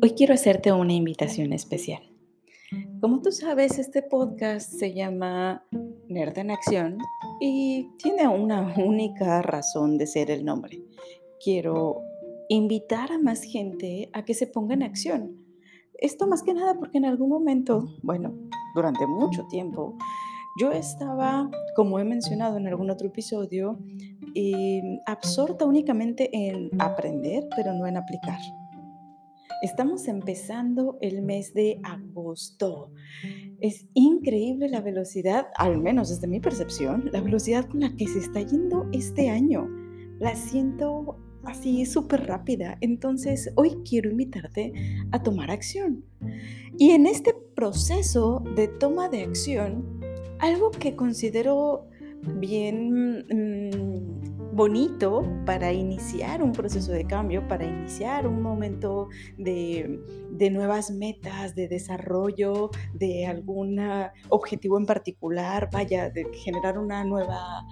Hoy quiero hacerte una invitación especial. Como tú sabes, este podcast se llama Nerd en Acción y tiene una única razón de ser el nombre. Quiero invitar a más gente a que se ponga en acción. Esto más que nada porque en algún momento, bueno, durante mucho tiempo, yo estaba, como he mencionado en algún otro episodio, absorta únicamente en aprender, pero no en aplicar. Estamos empezando el mes de agosto. Es increíble la velocidad, al menos desde mi percepción, la velocidad con la que se está yendo este año. La siento así súper rápida. Entonces, hoy quiero invitarte a tomar acción. Y en este proceso de toma de acción, algo que considero bien... Mm, bonito para iniciar un proceso de cambio, para iniciar un momento de, nuevas metas, de desarrollo, de algún objetivo en particular, vaya, de generar una nueva,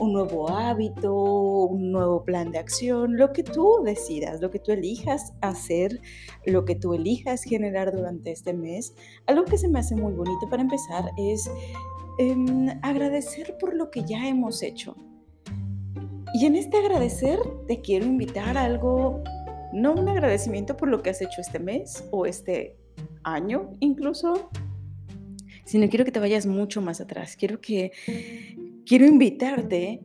un nuevo hábito, un nuevo plan de acción, lo que tú decidas, lo que tú elijas hacer, lo que tú elijas generar durante este mes. Algo que se me hace muy bonito para empezar es em, agradecer por lo que ya hemos hecho y en este agradecer te quiero invitar a algo, no un agradecimiento por lo que has hecho este mes o este año incluso, sino quiero que te vayas mucho más atrás. Quiero que quiero invitarte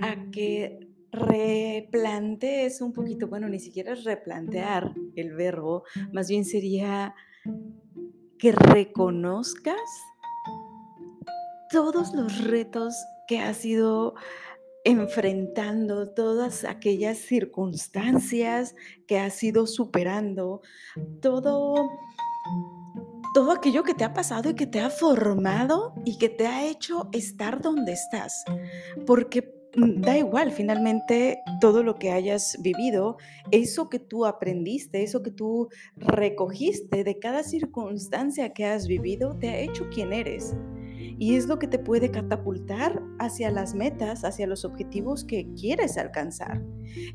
a que replantees un poquito, bueno, ni siquiera replantear el verbo, más bien sería que reconozcas todos los retos que has ido enfrentando todas aquellas circunstancias que has ido superando, todo, todo aquello que te ha pasado y que te ha formado y que te ha hecho estar donde estás. Porque mm, da igual, finalmente, todo lo que hayas vivido, eso que tú aprendiste, eso que tú recogiste de cada circunstancia que has vivido, te ha hecho quien eres y es lo que te puede catapultar hacia las metas, hacia los objetivos que quieres alcanzar.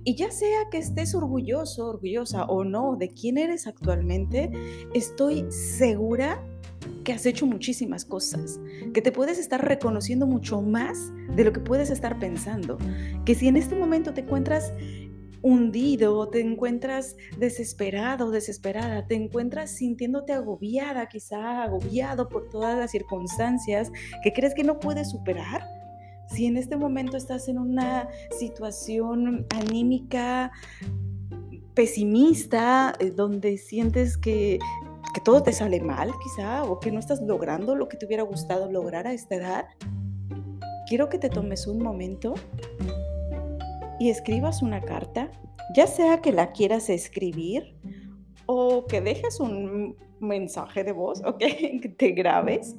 Y ya sea que estés orgulloso, orgullosa o no de quién eres actualmente, estoy segura que has hecho muchísimas cosas, que te puedes estar reconociendo mucho más de lo que puedes estar pensando, que si en este momento te encuentras hundido, te encuentras desesperado, desesperada, te encuentras sintiéndote agobiada, quizá agobiado por todas las circunstancias que crees que no puedes superar, si en este momento estás en una situación anímica pesimista, eh, donde sientes que, que todo te sale mal quizá, o que no estás logrando lo que te hubiera gustado lograr a esta edad, quiero que te tomes un momento y escribas una carta, ya sea que la quieras escribir o que dejes un mensaje de voz o que te grabes,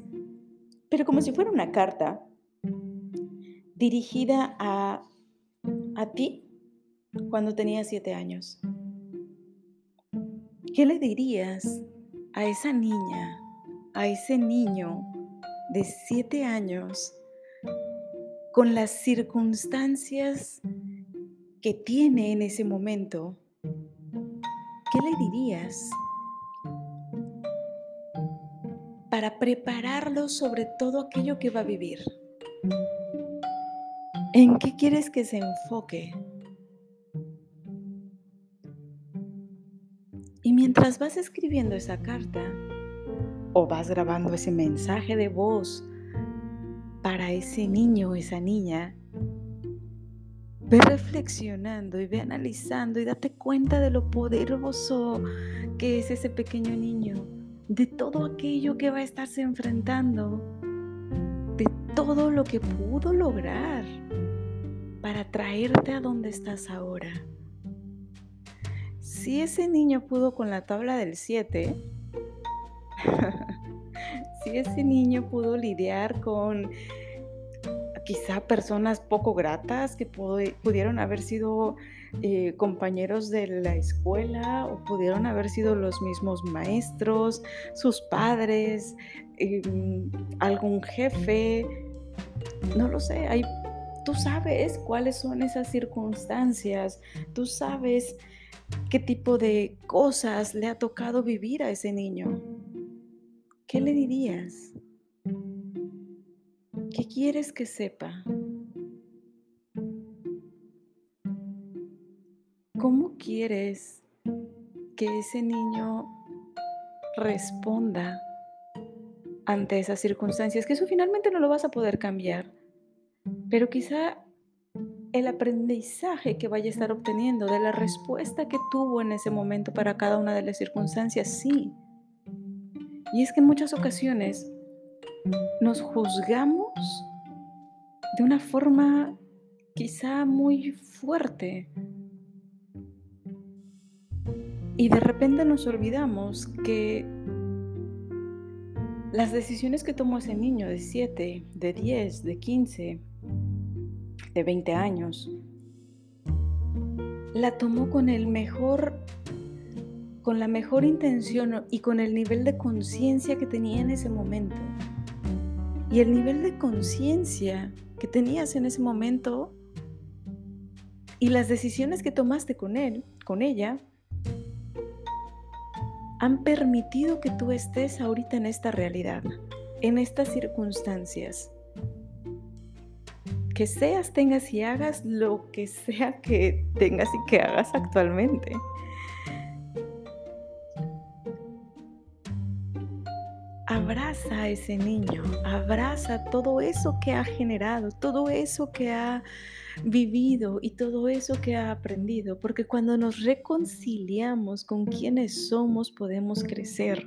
pero como si fuera una carta dirigida a, a ti cuando tenías siete años. ¿Qué le dirías a esa niña, a ese niño de siete años con las circunstancias que tiene en ese momento, ¿qué le dirías para prepararlo sobre todo aquello que va a vivir? ¿En qué quieres que se enfoque? Y mientras vas escribiendo esa carta o vas grabando ese mensaje de voz para ese niño o esa niña, Ve reflexionando y ve analizando y date cuenta de lo poderoso que es ese pequeño niño, de todo aquello que va a estarse enfrentando, de todo lo que pudo lograr para traerte a donde estás ahora. Si ese niño pudo con la tabla del 7, si ese niño pudo lidiar con quizá personas poco gratas que pudieron haber sido eh, compañeros de la escuela o pudieron haber sido los mismos maestros, sus padres, em, algún jefe, no lo sé, tú sabes cuáles son esas circunstancias, tú sabes qué tipo de cosas le ha tocado vivir a ese niño. ¿Qué le dirías? ¿Qué quieres que sepa? ¿Cómo quieres que ese niño responda ante esas circunstancias? Que eso finalmente no lo vas a poder cambiar, pero quizá el aprendizaje que vaya a estar obteniendo de la respuesta que tuvo en ese momento para cada una de las circunstancias, sí. Y es que en muchas ocasiones nos juzgamos de una forma quizá muy fuerte. Y de repente nos olvidamos que las decisiones que tomó ese niño de 7, de 10, de 15, de 20 años, la tomó con el mejor con la mejor intención y con el nivel de conciencia que tenía en ese momento. Y el nivel de conciencia que tenías en ese momento y las decisiones que tomaste con él, con ella, han permitido que tú estés ahorita en esta realidad, en estas circunstancias. Que seas, tengas y hagas lo que sea que tengas y que hagas actualmente. Abraza a ese niño, abraza todo eso que ha generado, todo eso que ha vivido y todo eso que ha aprendido, porque cuando nos reconciliamos con quienes somos podemos crecer.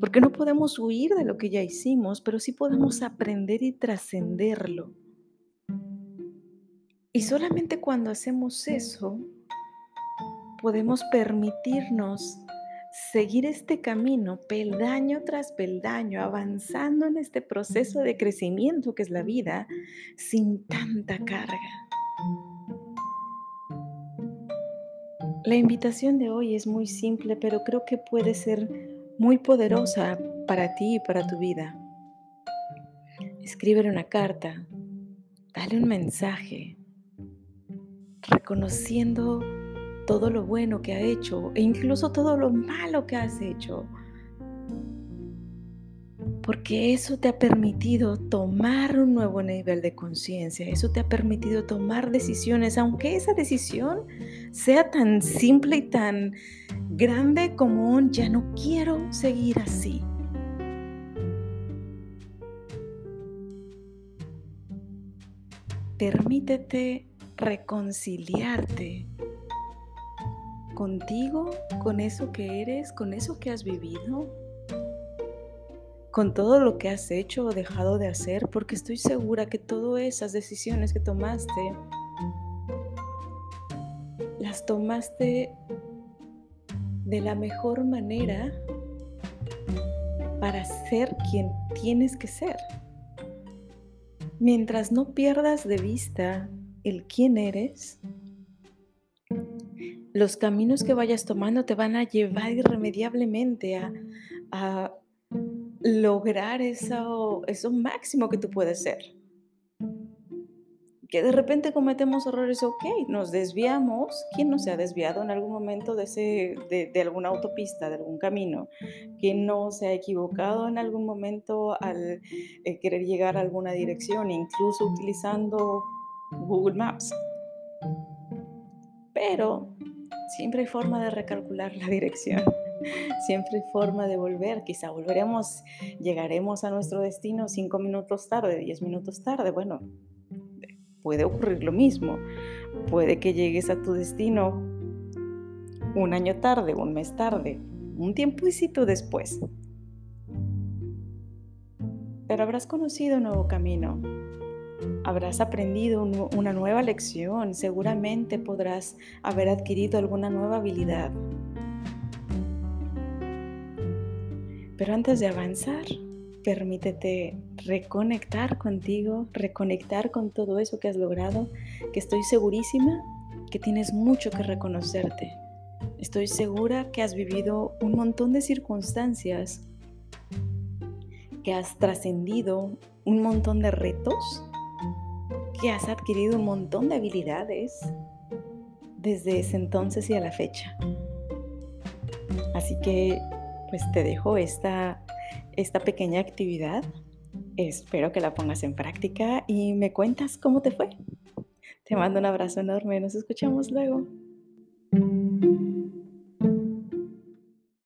Porque no podemos huir de lo que ya hicimos, pero sí podemos aprender y trascenderlo. Y solamente cuando hacemos eso, podemos permitirnos seguir este camino peldaño tras peldaño, avanzando en este proceso de crecimiento que es la vida, sin tanta carga. La invitación de hoy es muy simple, pero creo que puede ser muy poderosa para ti y para tu vida. Escríbele una carta, dale un mensaje, reconociendo todo lo bueno que ha hecho e incluso todo lo malo que has hecho. Porque eso te ha permitido tomar un nuevo nivel de conciencia, eso te ha permitido tomar decisiones, aunque esa decisión sea tan simple y tan grande como un ya no quiero seguir así. Permítete reconciliarte contigo, con eso que eres, con eso que has vivido, con todo lo que has hecho o dejado de hacer, porque estoy segura que todas esas decisiones que tomaste, las tomaste de la mejor manera para ser quien tienes que ser. Mientras no pierdas de vista el quién eres, los caminos que vayas tomando te van a llevar irremediablemente a, lograr eso, eso máximo que tú puedes ser. Que de repente cometemos errores, ok, nos desviamos. ¿Quién no se ha desviado en algún momento de, de, alguna autopista, de algún camino? ¿Quién no se ha equivocado en algún momento al eh, querer llegar a alguna dirección, incluso utilizando Google Maps? Pero Siempre hay forma de recalcular la dirección. Siempre hay forma de volver. Quizá volveremos, llegaremos a nuestro destino cinco minutos tarde, diez minutos tarde. Bueno, puede ocurrir lo mismo. Puede que llegues a tu destino un año tarde, un mes tarde, un tiempecito después. Pero habrás conocido un nuevo camino, habrás aprendido una nueva lección, seguramente podrás haber adquirido alguna nueva habilidad. Pero antes de avanzar, permítete reconectar contigo, reconectar con todo eso que has logrado, que estoy segurísima que tienes mucho que reconocerte. Estoy segura que has vivido un montón de circunstancias, que has trascendido un montón de retos que has adquirido un montón de habilidades, desde ese entonces y a la fecha. Así que pues te dejo esta, esta pequeña actividad. Espero que la pongas en práctica y me cuentas cómo te fue. Te mando un abrazo enorme. Nos escuchamos luego.